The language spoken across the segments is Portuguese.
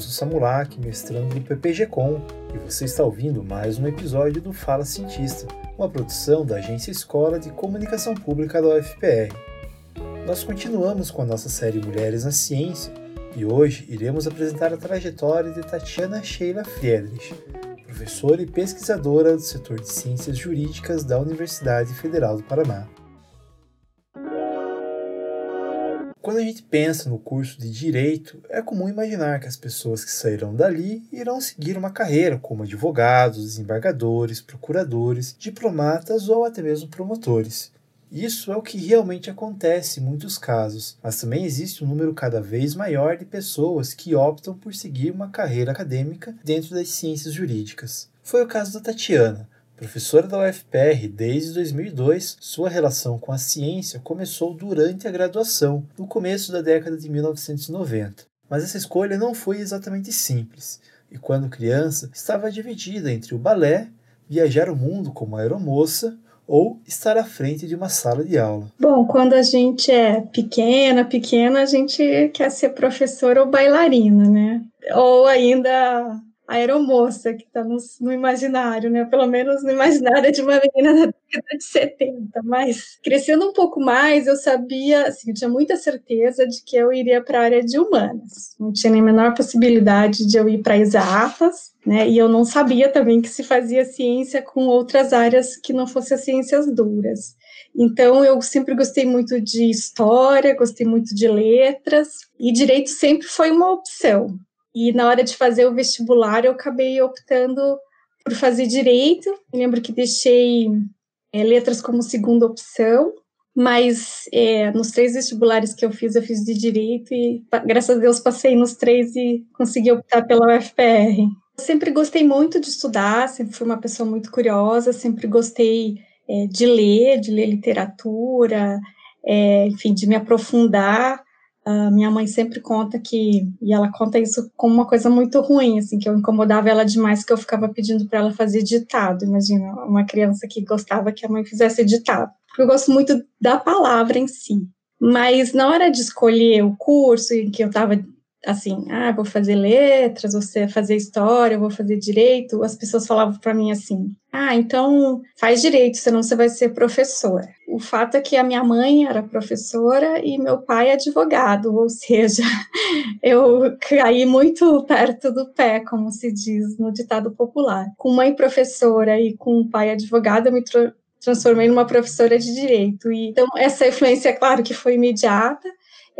Robson Samulak, mestrando do PPG-Com, e você está ouvindo mais um episódio do Fala Cientista, uma produção da Agência Escola de Comunicação Pública da UFPR. Nós continuamos com a nossa série Mulheres na Ciência e hoje iremos apresentar a trajetória de Tatiana Sheila Friedrich, professora e pesquisadora do setor de Ciências Jurídicas da Universidade Federal do Paraná. Quando a gente pensa no curso de direito, é comum imaginar que as pessoas que sairão dali irão seguir uma carreira como advogados, desembargadores, procuradores, diplomatas ou até mesmo promotores. Isso é o que realmente acontece em muitos casos, mas também existe um número cada vez maior de pessoas que optam por seguir uma carreira acadêmica dentro das ciências jurídicas. Foi o caso da Tatiana, Professora da UFPR desde 2002, sua relação com a ciência começou durante a graduação, no começo da década de 1990. Mas essa escolha não foi exatamente simples, e quando criança estava dividida entre o balé, viajar o mundo como aeromoça ou estar à frente de uma sala de aula. Bom, quando a gente é pequena, pequena, a gente quer ser professora ou bailarina, né? Ou ainda a aeromoça que está no, no, imaginário, né? Pelo menos no imaginário de uma menina da década de 70. Mas crescendo um pouco mais, eu sabia, assim, eu tinha muita certeza de que eu iria para a área de humanas. Não tinha nem a menor possibilidade de eu ir para exatas, né? E eu não sabia também que se fazia ciência com outras áreas que não fossem as ciências duras. Então, eu sempre gostei muito de história, gostei muito de letras, e direito sempre foi uma opção. E na hora de fazer o vestibular, eu acabei optando por fazer direito. Eu lembro que deixei é, letras como segunda opção, mas é, nos três vestibulares que eu fiz, eu fiz de direito e, graças a Deus, passei nos três e consegui optar pela UFPR. Eu sempre gostei muito de estudar, sempre fui uma pessoa muito curiosa, sempre gostei é, de ler, de ler literatura, é, enfim, de me aprofundar. Minha mãe sempre conta que, e ela conta isso como uma coisa muito ruim, assim, que eu incomodava ela demais, que eu ficava pedindo para ela fazer ditado. Imagina, uma criança que gostava que a mãe fizesse ditado. Porque eu gosto muito da palavra em si. Mas na hora de escolher o curso em que eu estava assim, ah, vou fazer letras, você fazer história, vou fazer direito, as pessoas falavam para mim assim: "Ah, então faz direito, senão você vai ser professora". O fato é que a minha mãe era professora e meu pai é advogado, ou seja, eu caí muito perto do pé, como se diz no ditado popular. Com mãe professora e com pai advogado, eu me transformei numa professora de direito. E, então, essa influência, claro que foi imediata,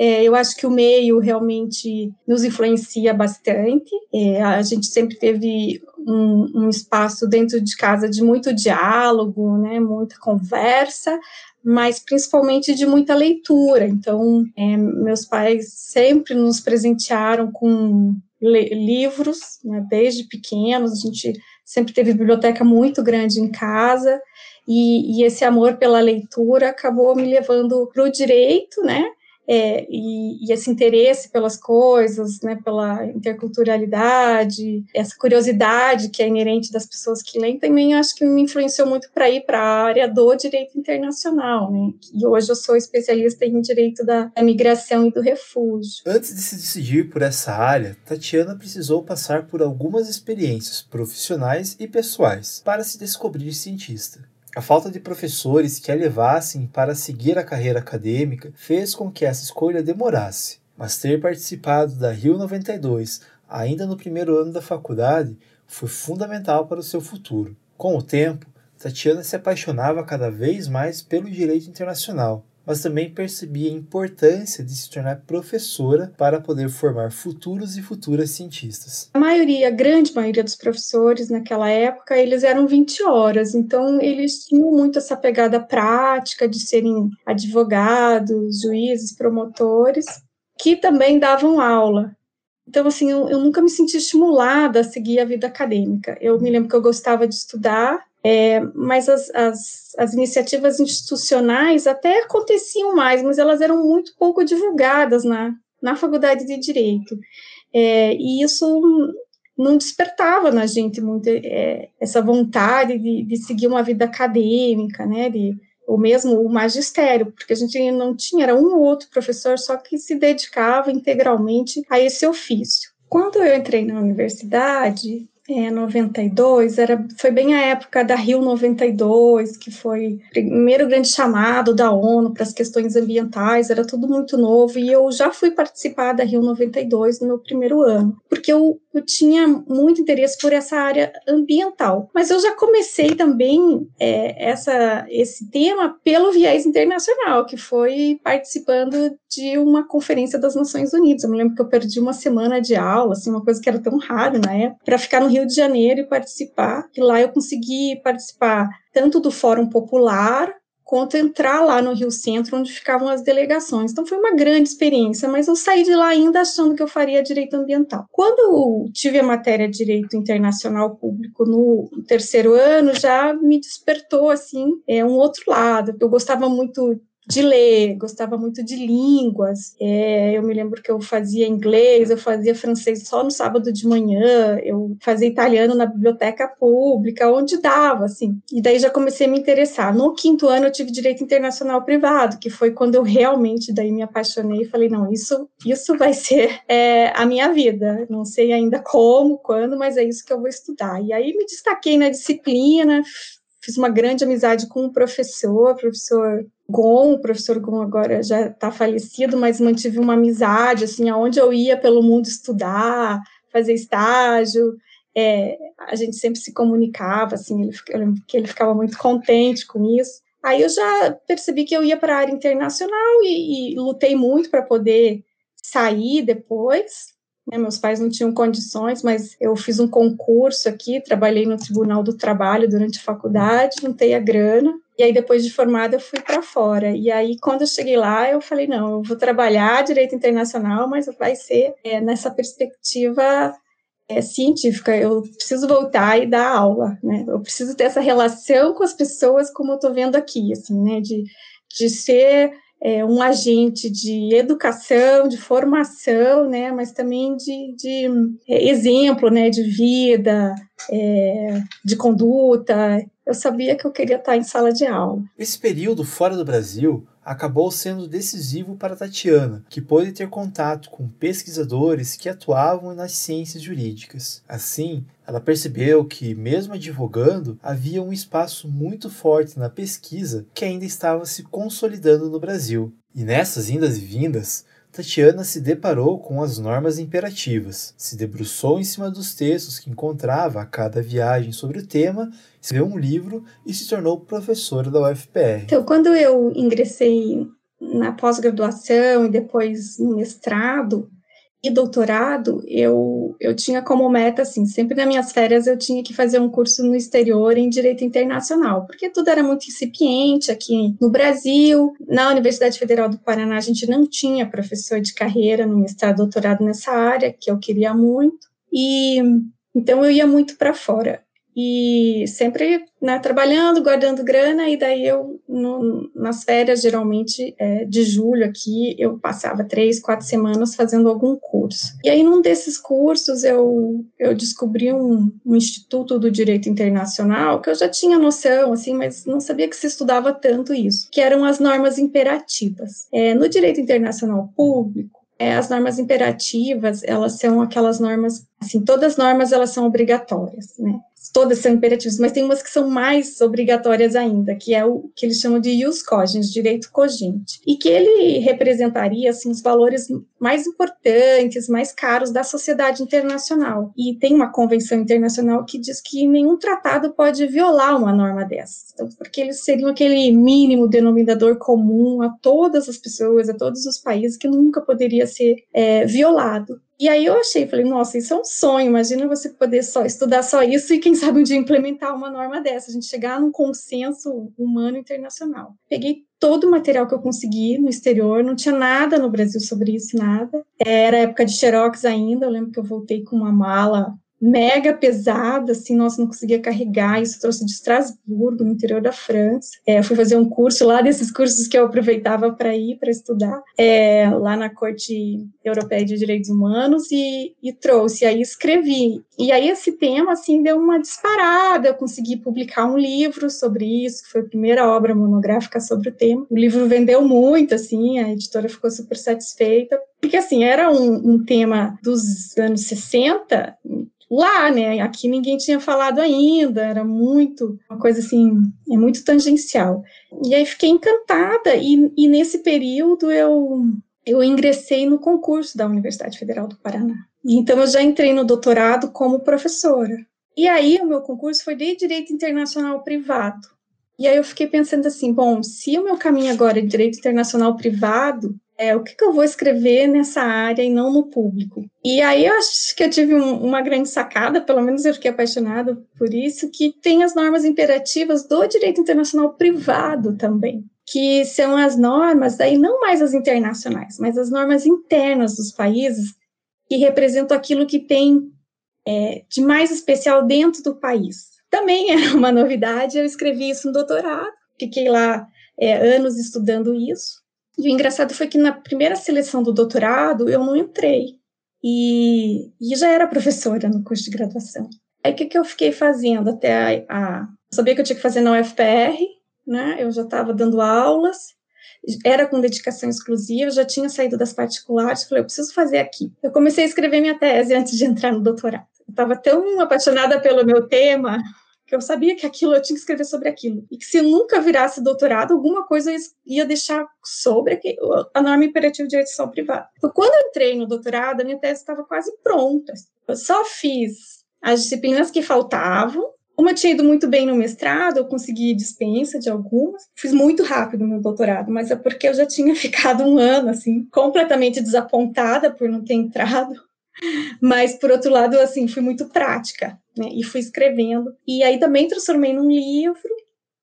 é, eu acho que o meio realmente nos influencia bastante. É, a gente sempre teve um, um, espaço dentro de casa de muito diálogo, né, muita conversa, mas principalmente de muita leitura. Então, é, meus pais sempre nos presentearam com livros, né, desde pequenos, a gente sempre teve biblioteca muito grande em casa, e, e esse amor pela leitura acabou me levando para o direito, né, é, e, e, esse interesse pelas coisas, né, pela interculturalidade, essa curiosidade que é inerente das pessoas que leem, também acho que me influenciou muito para ir para a área do direito internacional, né, e hoje eu sou especialista em direito da, migração e do refúgio. Antes de se decidir por essa área, Tatiana precisou passar por algumas experiências profissionais e pessoais para se descobrir cientista. A falta de professores que a levassem para seguir a carreira acadêmica fez com que essa escolha demorasse, mas ter participado da Rio 92 ainda no primeiro ano da faculdade foi fundamental para o seu futuro. Com o tempo, Tatiana se apaixonava cada vez mais pelo direito internacional mas também percebia a importância de se tornar professora para poder formar futuros e futuras cientistas. A maioria, a grande maioria dos professores naquela época, eles eram 20 horas, então eles tinham muito essa pegada prática de serem advogados, juízes, promotores, que também davam aula. Então, assim, eu, eu nunca me senti estimulada a seguir a vida acadêmica. Eu me lembro que eu gostava de estudar, é, mas as, as, as, iniciativas institucionais até aconteciam mais, mas elas eram muito pouco divulgadas na, na faculdade de Direito. É, e isso não despertava na gente muito é, essa vontade de, de, seguir uma vida acadêmica, né, de ou mesmo o magistério, porque a gente não tinha, era um ou outro professor só que se dedicava integralmente a esse ofício. Quando eu entrei na universidade, é, 92, era, foi bem a época da Rio 92, que foi o primeiro grande chamado da ONU para as questões ambientais, era tudo muito novo, e eu já fui participar da Rio 92 no meu primeiro ano, porque eu, eu tinha muito interesse por essa área ambiental, mas eu já comecei também é, essa, esse tema pelo viés internacional, que foi participando de uma conferência das Nações Unidas. Eu me lembro que eu perdi uma semana de aula, assim, uma coisa que era tão rara na época, para ficar no Rio de Janeiro e participar. E lá eu consegui participar tanto do Fórum Popular quanto entrar lá no Rio Centro, onde ficavam as delegações. Então foi uma grande experiência, mas eu saí de lá ainda achando que eu faria direito ambiental. Quando eu tive a matéria de direito internacional público no terceiro ano, já me despertou assim, é um outro lado. Eu gostava muito de ler, gostava muito de línguas. É, eu me lembro que eu fazia inglês, eu fazia francês só no sábado de manhã, eu fazia italiano na biblioteca pública, onde dava, assim. E daí já comecei a me interessar. No quinto ano eu tive direito internacional privado, que foi quando eu realmente daí me apaixonei e falei, não, isso, isso vai ser é, a minha vida. Não sei ainda como, quando, mas é isso que eu vou estudar. E aí me destaquei na disciplina, fiz uma grande amizade com um professor, professor Gon, o professor Gon agora já está falecido, mas mantive uma amizade, assim, aonde eu ia pelo mundo estudar, fazer estágio, é, a gente sempre se comunicava, assim, ele, que ele ficava muito contente com isso. Aí eu já percebi que eu ia para a área internacional e, e lutei muito para poder sair depois, né, meus pais não tinham condições, mas eu fiz um concurso aqui, trabalhei no Tribunal do Trabalho durante a faculdade, juntei a grana, e aí depois de formada eu fui para fora. E aí quando eu cheguei lá, eu falei, não, eu vou trabalhar direito internacional, mas vai ser é, nessa perspectiva é, científica. Eu preciso voltar e dar aula, né? Eu preciso ter essa relação com as pessoas como eu estou vendo aqui, assim, né? De, de ser é, um agente de educação, de formação, né, mas também de, de é, exemplo, né, de vida, é, de conduta. Eu sabia que eu queria estar em sala de aula. Esse período fora do Brasil acabou sendo decisivo para Tatiana, que pôde ter contato com pesquisadores que atuavam nas ciências jurídicas. Assim, ela percebeu que, mesmo advogando, havia um espaço muito forte na pesquisa que ainda estava se consolidando no Brasil. E nessas indas e vindas, Tatiana se deparou com as normas imperativas, se debruçou em cima dos textos que encontrava a cada viagem sobre o tema, escreveu um livro e se tornou professora da UFPR. Então, quando eu ingressei na pós-graduação e depois no mestrado, e doutorado, eu, eu tinha como meta, assim, sempre nas minhas férias eu tinha que fazer um curso no exterior em Direito Internacional, porque tudo era muito incipiente aqui no Brasil. Na Universidade Federal do Paraná, a gente não tinha professor de carreira no mestrado, doutorado nessa área, que eu queria muito, e então eu ia muito para fora e sempre né, trabalhando, guardando grana, e daí eu, no, nas férias, geralmente é, de julho aqui, eu passava três, quatro semanas fazendo algum curso. E aí, num desses cursos, eu, eu descobri um, um instituto do direito internacional, que eu já tinha noção, assim, mas não sabia que se estudava tanto isso, que eram as normas imperativas. É, no direito internacional público, é, as normas imperativas, elas são aquelas normas, assim, todas as normas elas são obrigatórias, né? Todas são imperativas, mas tem umas que são mais obrigatórias ainda, que é o que eles chamam de ius cogens, direito cogente, e que ele representaria assim os valores mais importantes, mais caros da sociedade internacional. E tem uma convenção internacional que diz que nenhum tratado pode violar uma norma dessas, então, porque eles seriam aquele mínimo denominador comum a todas as pessoas, a todos os países que nunca poderia ser é, violado. E aí eu achei, falei, nossa, isso é um sonho, imagina você poder só estudar só isso e quem sabe um dia implementar uma norma dessa, a gente chegar num consenso humano internacional. Peguei todo o material que eu consegui no exterior, não tinha nada no Brasil sobre isso, nada. Era época de xerox ainda, eu lembro que eu voltei com uma mala mega pesada, assim, nossa, não conseguia carregar, isso trouxe de Estrasburgo, no interior da França. É, fui fazer um curso lá, desses cursos que eu aproveitava para ir, para estudar, é, lá na Corte Europeia de Direitos Humanos, e, e trouxe, aí escrevi. E aí esse tema, assim, deu uma disparada, eu consegui publicar um livro sobre isso, que foi a primeira obra monográfica sobre o tema. O livro vendeu muito, assim, a editora ficou super satisfeita, porque, assim, era um, um tema dos anos 60, lá, né? Aqui ninguém tinha falado ainda, era muito, uma coisa assim, é muito tangencial. E aí fiquei encantada, e, e nesse período eu, eu ingressei no concurso da Universidade Federal do Paraná. E então eu já entrei no doutorado como professora. E aí o meu concurso foi de Direito Internacional Privado. E aí eu fiquei pensando assim, bom, se o meu caminho agora é Direito Internacional Privado, é, o que, que, eu vou escrever nessa área e não no público. E aí eu acho que eu tive um, uma grande sacada, pelo menos eu fiquei apaixonada por isso, que tem as normas imperativas do direito internacional privado também, que são as normas, daí não mais as internacionais, mas as normas internas dos países, que representam aquilo que tem é, de mais especial dentro do país. Também era uma novidade, eu escrevi isso no doutorado, fiquei lá é, anos estudando isso, e o engraçado foi que na primeira seleção do doutorado eu não entrei. E, e já era professora no curso de graduação. Aí o que, que eu fiquei fazendo até a, a. Sabia que eu tinha que fazer na UFPR, né? Eu já estava dando aulas, era com dedicação exclusiva, já tinha saído das particulares, falei, eu preciso fazer aqui. Eu comecei a escrever minha tese antes de entrar no doutorado. Eu estava tão apaixonada pelo meu tema que eu sabia que aquilo eu tinha que escrever sobre aquilo. E que se eu nunca virasse doutorado, alguma coisa ia deixar sobre a norma imperativa de direito privada. Então, quando eu entrei no doutorado, a minha tese estava quase pronta. Eu só fiz as disciplinas que faltavam. Como eu tinha ido muito bem no mestrado, eu consegui dispensa de algumas. Fiz muito rápido meu doutorado, mas é porque eu já tinha ficado um ano, assim, completamente desapontada por não ter entrado mas, por outro lado, assim, fui muito prática, né? E fui escrevendo. E aí também transformei num livro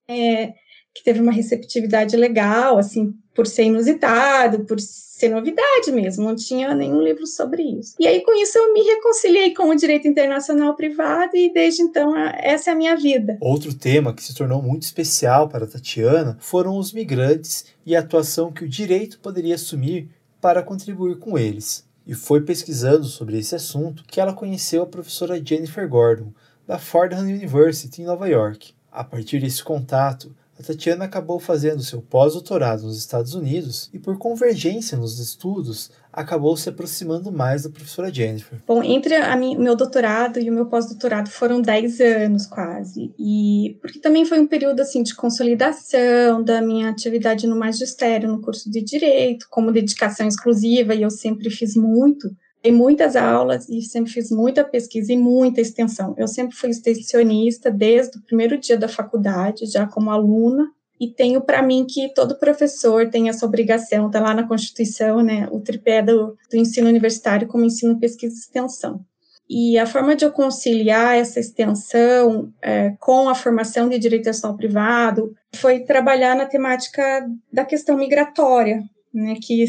é, que teve uma receptividade legal, assim, por ser inusitado, por ser novidade mesmo, não tinha nenhum livro sobre isso. E aí, com isso, eu me reconciliei com o direito internacional privado e desde então essa é a minha vida. Outro tema que se tornou muito especial para Tatiana foram os migrantes e a atuação que o direito poderia assumir para contribuir com eles e foi pesquisando sobre esse assunto que ela conheceu a professora Jennifer Gordon, da Fordham University, em Nova York. A partir desse contato, a Tatiana acabou fazendo seu pós-doutorado nos Estados Unidos e, por convergência nos estudos, acabou se aproximando mais da professora Jennifer. Bom, entre o meu doutorado e o meu pós-doutorado foram 10 anos quase, e porque também foi um período assim de consolidação da minha atividade no magistério, no curso de Direito, como dedicação exclusiva, e eu sempre fiz muito, Dei muitas aulas e sempre fiz muita pesquisa e muita extensão. Eu sempre fui extensionista desde o primeiro dia da faculdade, já como aluna, e tenho para mim que todo professor tem essa obrigação, está lá na Constituição, né, o tripé do, do ensino universitário como ensino, pesquisa e extensão. E a forma de eu conciliar essa extensão é, com a formação de direito nacional privado foi trabalhar na temática da questão migratória, né, que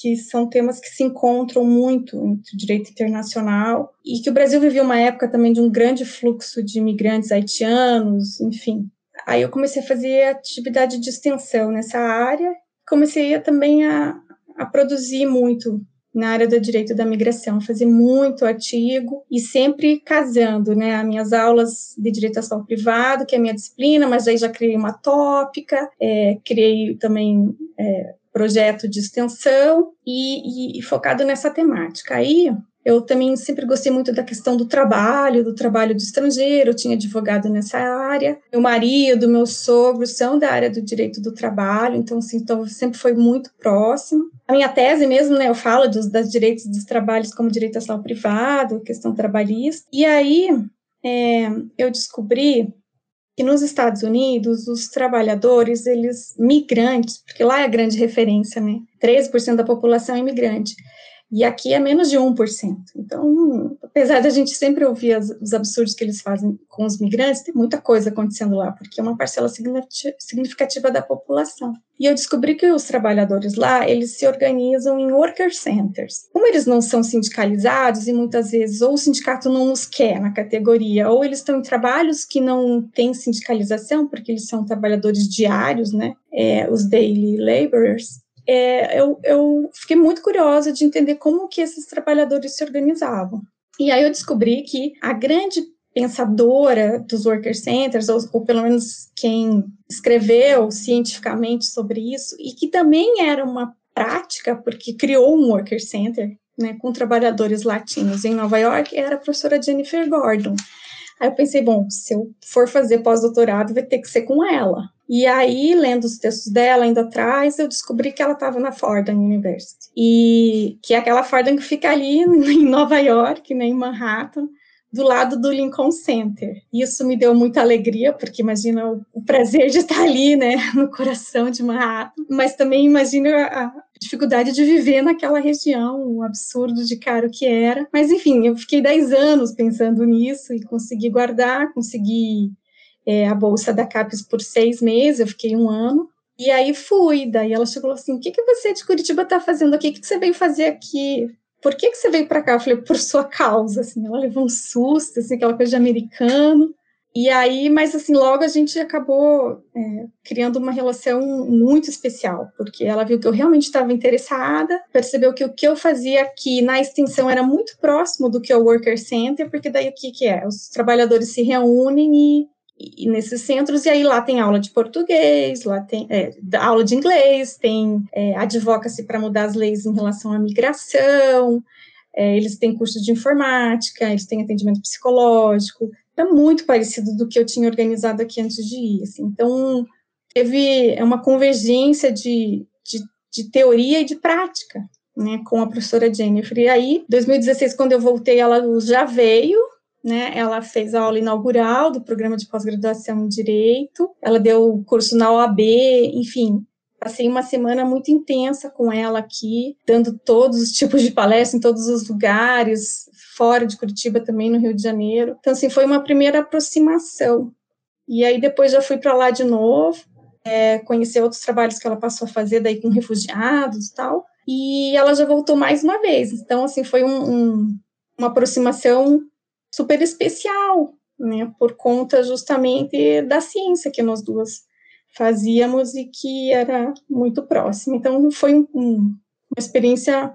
que são temas que se encontram muito entre o direito internacional e que o Brasil vivia uma época também de um grande fluxo de imigrantes haitianos, enfim. Aí eu comecei a fazer atividade de extensão nessa área, comecei a, também a, a produzir muito na área do direito da migração, fazer muito artigo e sempre casando, né, as minhas aulas de direito ação privado, que é a minha disciplina, mas aí já criei uma tópica, é, criei também é, projeto de extensão e, e, e focado nessa temática. Aí eu também sempre gostei muito da questão do trabalho, do trabalho do estrangeiro, eu tinha advogado nessa área. Meu marido, meu sogro são da área do direito do trabalho, então, assim, então sempre foi muito próximo. A minha tese mesmo, né, eu falo dos, das direitos dos trabalhos como direito à saúde privado, questão trabalhista. E aí é, eu descobri que nos Estados Unidos os trabalhadores, eles migrantes, porque lá é a grande referência, né? 13% da população é imigrante. E aqui é menos de 1%. Então, apesar de a gente sempre ouvir as, os absurdos que eles fazem com os migrantes, tem muita coisa acontecendo lá, porque é uma parcela significativa da população. E eu descobri que os trabalhadores lá, eles se organizam em worker centers. Como eles não são sindicalizados e muitas vezes ou o sindicato não os quer na categoria, ou eles estão em trabalhos que não têm sindicalização, porque eles são trabalhadores diários, né? É, os daily laborers, é, eu, eu fiquei muito curiosa de entender como que esses trabalhadores se organizavam. E aí eu descobri que a grande pensadora dos worker centers, ou, ou, pelo menos quem escreveu cientificamente sobre isso, e que também era uma prática, porque criou um worker center né, com trabalhadores latinos em Nova York, era a professora Jennifer Gordon. Aí eu pensei, bom, se eu for fazer pós-doutorado, vai ter que ser com ela. E aí, lendo os textos dela, indo atrás, eu descobri que ela estava na Fordham University. E que é aquela Fordham que fica ali em Nova York, né, em Manhattan, do lado do Lincoln Center. Isso me deu muita alegria, porque imagina o, o prazer de estar ali, né, no coração de Manhattan, mas também imagina a dificuldade de viver naquela região, o absurdo de caro que era. Mas enfim, eu fiquei 10 anos pensando nisso e consegui guardar, consegui é, a bolsa da CAPES por seis meses, eu fiquei um ano. E aí fui, daí ela chegou assim, o que, que você de Curitiba está fazendo aqui? O que, que você veio fazer aqui? Por que, que você veio para cá? Eu falei, por sua causa, assim, ela levou um susto, assim, aquela coisa de americano. E aí, mas assim, logo a gente acabou é, criando uma relação muito especial, porque ela viu que eu realmente estava interessada, percebeu que o que eu fazia aqui na extensão era muito próximo do que é o Worker Center, porque daí o que, que é? Os trabalhadores se reúnem e e nesses centros, e aí lá tem aula de português, lá tem é, aula de inglês, tem é, advocacy para mudar as leis em relação à migração, é, eles têm curso de informática, eles têm atendimento psicológico, é muito parecido do que eu tinha organizado aqui antes de ir, assim, então teve é uma convergência de, de, de teoria e de prática, né, com a professora Jennifer, e aí, 2016, quando eu voltei, ela já veio, né? Ela fez a aula inaugural do programa de pós-graduação em Direito, ela deu curso na OAB, enfim. Passei uma semana muito intensa com ela aqui, dando todos os tipos de palestras em todos os lugares, fora de Curitiba também, no Rio de Janeiro. Então, assim, foi uma primeira aproximação. E aí depois já fui para lá de novo, é, conhecer outros trabalhos que ela passou a fazer daí com refugiados e tal. E ela já voltou mais uma vez. Então, assim, foi um, um, uma aproximação super especial, né, por conta justamente da ciência que nós duas fazíamos e que era muito próxima. Então, foi um, uma experiência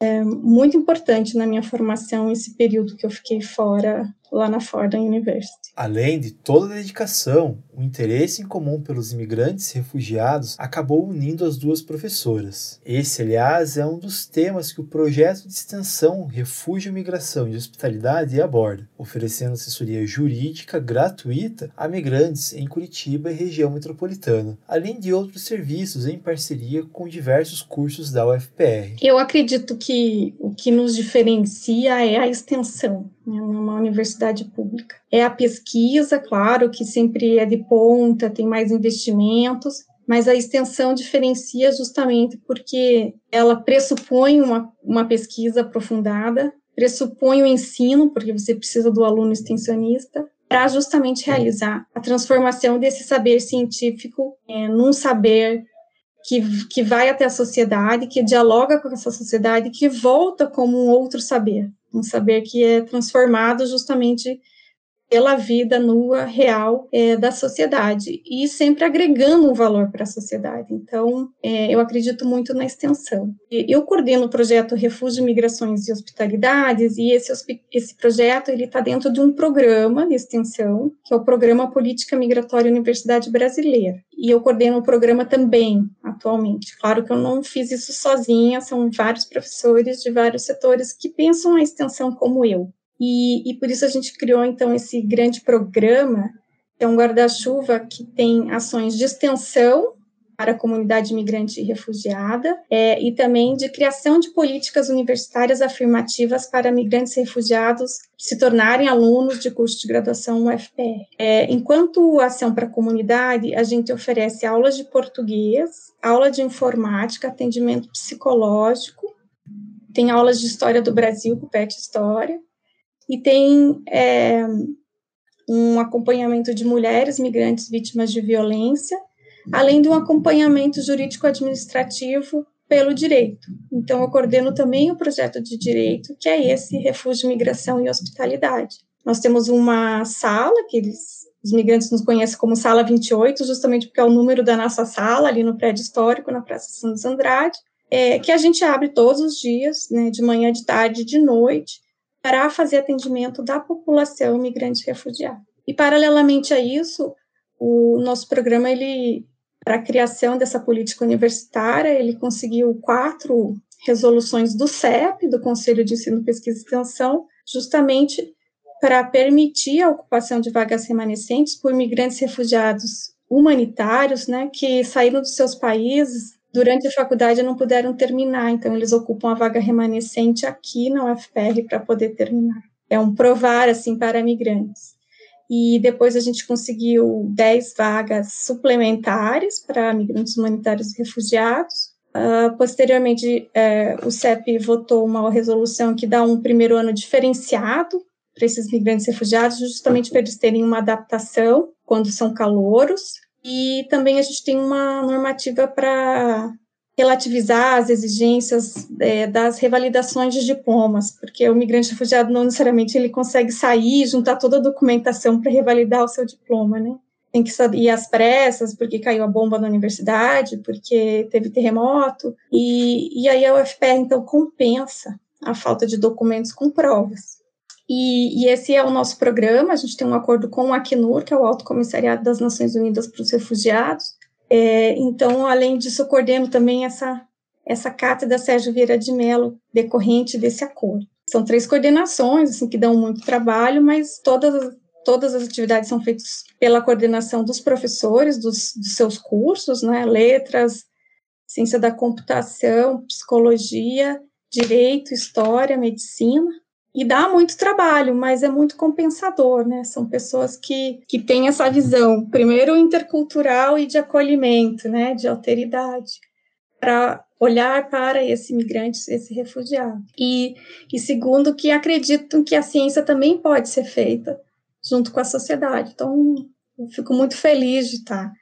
é, muito importante na minha formação, esse período que eu fiquei fora lá na Fordham University. Além de toda a dedicação, o interesse em comum pelos imigrantes e refugiados acabou unindo as duas professoras. Esse, aliás, é um dos temas que o projeto de extensão Refúgio, Migração e Hospitalidade aborda, oferecendo assessoria jurídica gratuita a migrantes em Curitiba e região metropolitana, além de outros serviços em parceria com diversos cursos da UFPR. Eu acredito que o que nos diferencia é a extensão né, numa universidade pública. É a pesquisa, claro, que sempre é de ponta, tem mais investimentos, mas a extensão diferencia justamente porque ela pressupõe uma, uma pesquisa aprofundada, pressupõe o ensino, porque você precisa do aluno extensionista, para justamente realizar a transformação desse saber científico é, num saber que, que vai até a sociedade, que dialoga com essa sociedade, que volta como um outro saber um saber que é transformado justamente pela vida nua, real é, da sociedade e sempre agregando um valor para a sociedade. Então, é, eu acredito muito na extensão. Eu coordeno o projeto Refúgio, Migrações e Hospitalidades e esse, esse projeto ele está dentro de um programa de extensão que é o Programa Política Migratória Universidade Brasileira. E eu coordeno o programa também atualmente. Claro que eu não fiz isso sozinha, são vários professores de vários setores que pensam a extensão como eu. E, e por isso a gente criou, então, esse grande programa, que é um guarda-chuva que tem ações de extensão para a comunidade imigrante e refugiada, é, e também de criação de políticas universitárias afirmativas para migrantes e refugiados se tornarem alunos de curso de graduação UFPR. É, enquanto ação para a comunidade, a gente oferece aulas de português, aula de informática, atendimento psicológico, tem aulas de história do Brasil com PET História, e tem é, um acompanhamento de mulheres migrantes vítimas de violência, além de um acompanhamento jurídico-administrativo pelo direito. Então, eu coordeno também o projeto de direito, que é esse Refúgio, Migração e Hospitalidade. Nós temos uma sala, que eles, os migrantes nos conhecem como Sala 28, justamente porque é o número da nossa sala, ali no prédio histórico, na Praça Santos Andrade, é, que a gente abre todos os dias, né, de manhã, de tarde, de noite, para fazer atendimento da população migrante refugiada. E, paralelamente a isso, o nosso programa ele para a criação dessa política universitária, ele conseguiu quatro resoluções do CEP, do Conselho de Ensino, Pesquisa e Extensão, justamente para permitir a ocupação de vagas remanescentes por migrantes refugiados humanitários, né, que saíram dos seus países durante a faculdade não puderam terminar, então eles ocupam a vaga remanescente aqui na UFPR para poder terminar. É um provar assim para migrantes e depois a gente conseguiu 10 vagas suplementares para migrantes humanitários e refugiados. Uh, posteriormente, uh, o CEP votou uma resolução que dá um primeiro ano diferenciado para esses migrantes refugiados, justamente para eles terem uma adaptação quando são calouros. E também a gente tem uma normativa para relativizar as exigências é, das revalidações de diplomas, porque o migrante refugiado não necessariamente ele consegue sair, juntar toda a documentação para revalidar o seu diploma, né? Tem que ir às pressas, porque caiu a bomba na universidade, porque teve terremoto, e, e aí a UFPR, então, compensa a falta de documentos com provas. E, e, esse é o nosso programa. A gente tem um acordo com o Acnur, que é o Alto Comissariado das Nações Unidas para os Refugiados, é, então, além disso, eu coordeno também essa, essa cátedra Sérgio Vieira de Mello, decorrente desse acordo. São três coordenações, assim, que dão muito trabalho, mas todas, todas as atividades são feitas pela coordenação dos professores, dos, dos seus cursos, né, letras, ciência da computação, psicologia, direito, história, medicina, e dá muito trabalho, mas é muito compensador, né? São pessoas que, que têm essa visão, primeiro intercultural e de acolhimento, né? De alteridade, para olhar para esse imigrante, esse refugiado. E, e segundo, que acreditam que a ciência também pode ser feita junto com a sociedade. Então, eu fico muito feliz de estar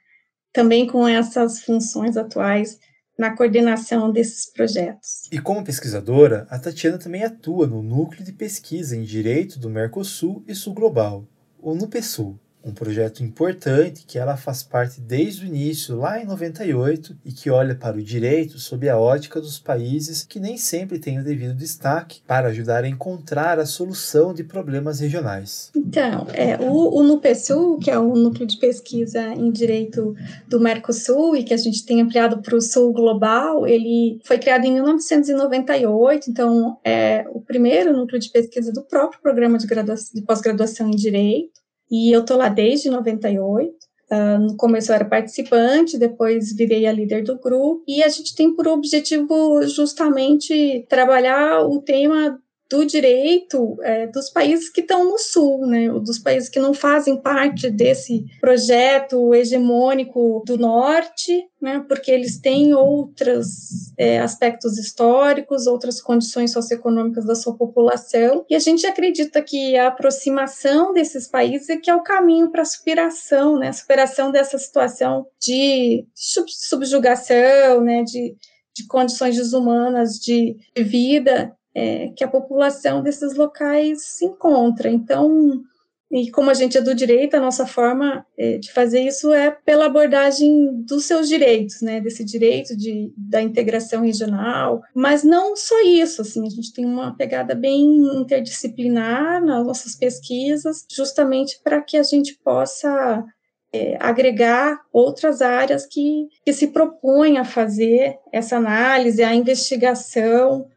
também com essas funções atuais na coordenação desses projetos. E como pesquisadora, a Tatiana também atua no Núcleo de Pesquisa em Direito do Mercosul e Sul Global, o NUPESUL, um projeto importante que ela faz parte desde o início, lá em 98, e que olha para o direito sob a ótica dos países que nem sempre têm o devido destaque para ajudar a encontrar a solução de problemas regionais. Então, é, o, o NUPESUL, que é o Núcleo de Pesquisa em Direito do Mercosul e que a gente tem ampliado para o Sul Global, ele foi criado em 1998, então é o primeiro núcleo de pesquisa do próprio programa de, de pós-graduação em Direito. E eu tô lá desde 98. Uh, ah, no começo eu era participante, depois virei a líder do grupo, e a gente tem por objetivo justamente trabalhar o tema do direito é, dos países que estão no sul, né, dos países que não fazem parte desse projeto hegemônico do norte, né, porque eles têm outros é, aspectos históricos, outras condições socioeconômicas da sua população, e a gente acredita que a aproximação desses países é que é o caminho para a superação, né, a superação dessa situação de subjugação, né, de, de condições desumanas de vida é, que a população desses locais se encontra. Então, e como a gente é do direito, a nossa forma é, de fazer isso é pela abordagem dos seus direitos, né, desse direito de, da integração regional, mas não só isso, assim, a gente tem uma pegada bem interdisciplinar nas nossas pesquisas, justamente para que a gente possa é, agregar outras áreas que, que se propõem a fazer essa análise, a investigação,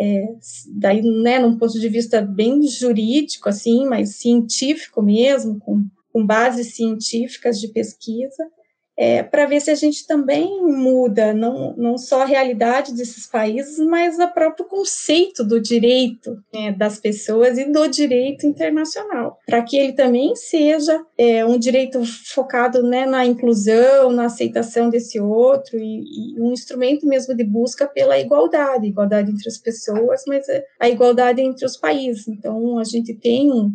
é, daí, né, num ponto de vista bem jurídico, assim, mas científico mesmo, com, com bases científicas de pesquisa, é, para ver se a gente também muda não, não só a realidade desses países, mas o próprio conceito do direito né, das pessoas e do direito internacional, para que ele também seja é, um direito focado né, na inclusão, na aceitação desse outro e, e, um instrumento mesmo de busca pela igualdade, igualdade entre as pessoas, mas é a igualdade entre os países. Então a gente tem um,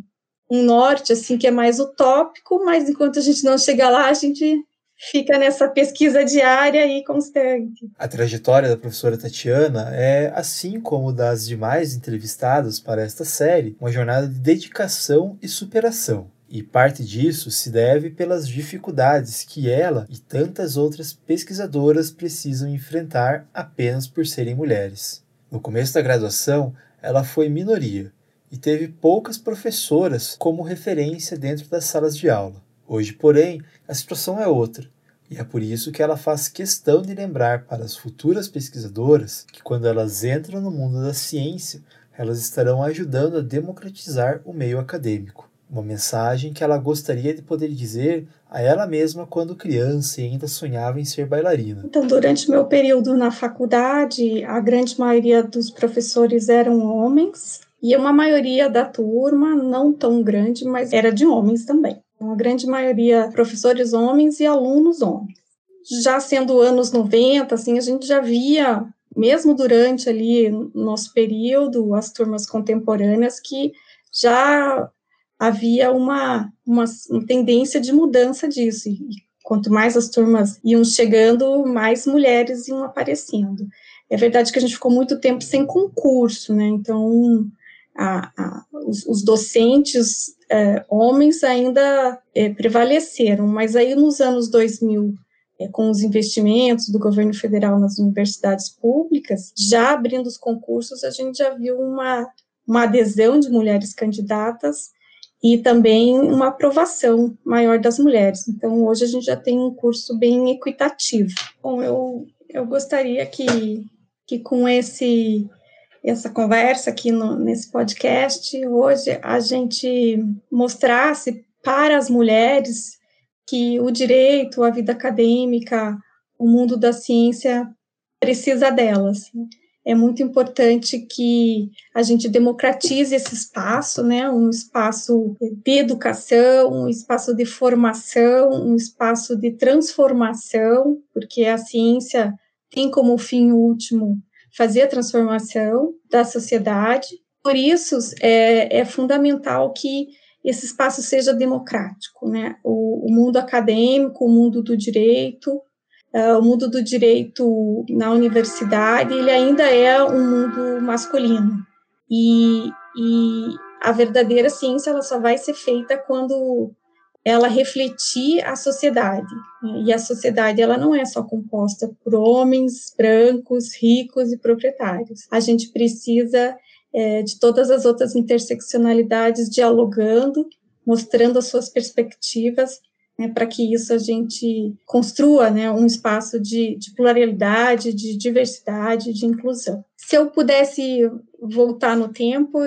norte assim que é mais utópico, mas enquanto a gente não chega lá, a gente fica nessa pesquisa diária e constante. A trajetória da professora Tatiana é, assim como das demais entrevistadas para esta série, uma jornada de dedicação e superação. E parte disso se deve pelas dificuldades que ela e tantas outras pesquisadoras precisam enfrentar apenas por serem mulheres. No começo da graduação, ela foi minoria e teve poucas professoras como referência dentro das salas de aula. Hoje, porém, a situação é outra, e é por isso que ela faz questão de lembrar para as futuras pesquisadoras que, quando elas entram no mundo da ciência, elas estarão ajudando a democratizar o meio acadêmico. Uma mensagem que ela gostaria de poder dizer a ela mesma quando criança e ainda sonhava em ser bailarina. Então, durante meu período na faculdade, a grande maioria dos professores eram homens e uma maioria da turma, não tão grande, mas era de homens também. Uma grande maioria professores homens e alunos homens. Já sendo anos 90, assim, a gente já via, mesmo durante ali nosso período, as turmas contemporâneas, que já havia uma, uma, uma tendência de mudança disso. E quanto mais as turmas iam chegando, mais mulheres iam aparecendo. É verdade que a gente ficou muito tempo sem concurso, né? Então, a, a, os, os, docentes é, homens ainda é, prevaleceram, mas aí nos anos 2000, é, com os investimentos do governo federal nas universidades públicas, já abrindo os concursos, a gente já viu uma, uma adesão de mulheres candidatas e também uma aprovação maior das mulheres. Então, hoje a gente já tem um curso bem equitativo. Bom, eu, eu gostaria que, que com esse essa conversa aqui no, nesse podcast hoje, a gente mostrasse para as mulheres que o direito, a vida acadêmica, o mundo da ciência precisa delas. É muito importante que a gente democratize esse espaço, né? Um espaço de educação, um espaço de formação, um espaço de transformação, porque a ciência tem como fim último fazer a transformação da sociedade. Por isso, é, é fundamental que esse espaço seja democrático, né? O, o mundo acadêmico, o mundo do direito, uh, o mundo do direito na universidade, ele ainda é um mundo masculino. E, e a verdadeira ciência ela só vai ser feita quando ela refletir a sociedade. Né? E a sociedade ela não é só composta por homens brancos, ricos e proprietários. A gente precisa é, de todas as outras interseccionalidades dialogando, mostrando as suas perspectivas, né, para que isso a gente construa né, um espaço de, de pluralidade, de diversidade, de inclusão. Se eu pudesse voltar no tempo,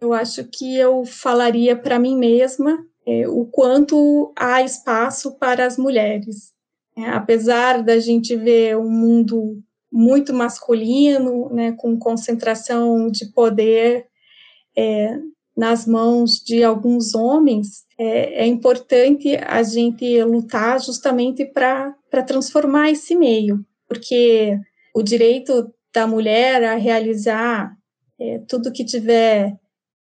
eu acho que eu falaria para mim mesma é, o quanto há espaço para as mulheres. É, apesar da gente ver um mundo muito masculino, né, com concentração de poder é, nas mãos de alguns homens, é, é importante a gente lutar justamente para transformar esse meio, porque o direito da mulher a realizar é, tudo que tiver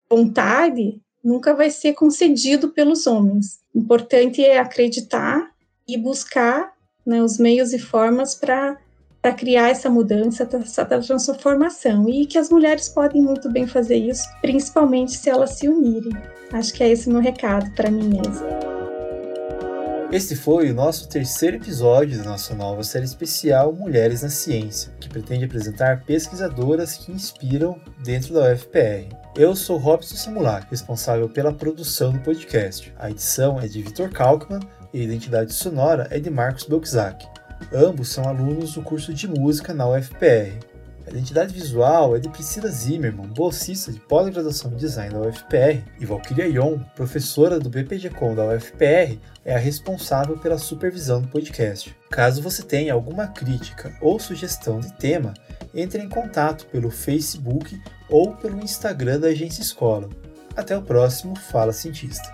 vontade nunca vai ser concedido pelos homens. Importante é acreditar e buscar né, os meios e formas para para criar essa mudança, essa transformação, e que as mulheres podem muito bem fazer isso, principalmente se elas se unirem. Acho que é esse o meu recado para mim mesma. Este foi o nosso terceiro episódio da nossa nova série especial Mulheres na Ciência, que pretende apresentar pesquisadoras que inspiram dentro da UFPR. Eu sou Robson Samulac, responsável pela produção do podcast. A edição é de Vitor Kalkman e a identidade sonora é de Marcos Belkzak. Ambos são alunos do curso de música na UFPR. Identidade visual é de Priscila Zimmermann, bolsista de pós-graduação em design da UFPR, e Valkyria Ion, professora do BPGcom da UFPR, é a responsável pela supervisão do podcast. Caso você tenha alguma crítica ou sugestão de tema, entre em contato pelo Facebook ou pelo Instagram da Agência Escola. Até o próximo Fala Cientista.